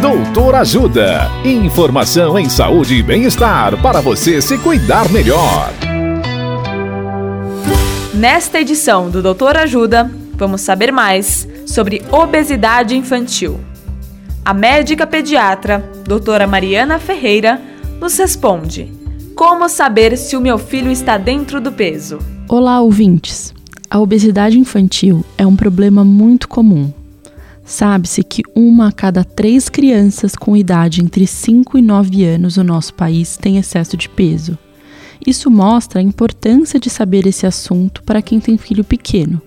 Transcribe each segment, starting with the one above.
Doutor Ajuda. Informação em saúde e bem-estar para você se cuidar melhor. Nesta edição do Doutor Ajuda, vamos saber mais sobre obesidade infantil. A médica pediatra, doutora Mariana Ferreira, nos responde: Como saber se o meu filho está dentro do peso? Olá, ouvintes. A obesidade infantil é um problema muito comum. Sabe-se que uma a cada três crianças com idade entre 5 e 9 anos no nosso país tem excesso de peso. Isso mostra a importância de saber esse assunto para quem tem filho pequeno.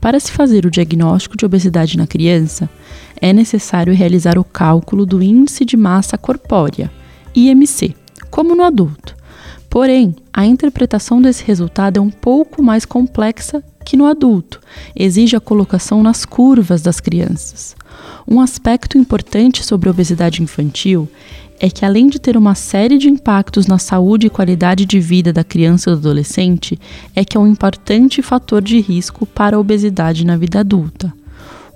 Para se fazer o diagnóstico de obesidade na criança, é necessário realizar o cálculo do Índice de Massa Corpórea, IMC, como no adulto. Porém, a interpretação desse resultado é um pouco mais complexa que no adulto, exige a colocação nas curvas das crianças. Um aspecto importante sobre a obesidade infantil é que, além de ter uma série de impactos na saúde e qualidade de vida da criança e do adolescente, é que é um importante fator de risco para a obesidade na vida adulta.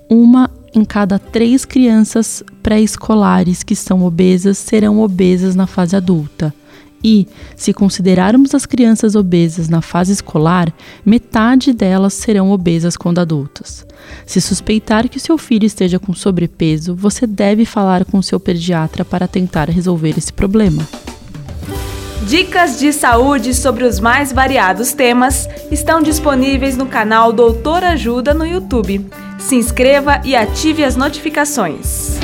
Uma em cada três crianças pré-escolares que são obesas serão obesas na fase adulta. E, se considerarmos as crianças obesas na fase escolar, metade delas serão obesas quando adultas. Se suspeitar que seu filho esteja com sobrepeso, você deve falar com seu pediatra para tentar resolver esse problema. Dicas de saúde sobre os mais variados temas estão disponíveis no canal Doutor Ajuda no YouTube. Se inscreva e ative as notificações.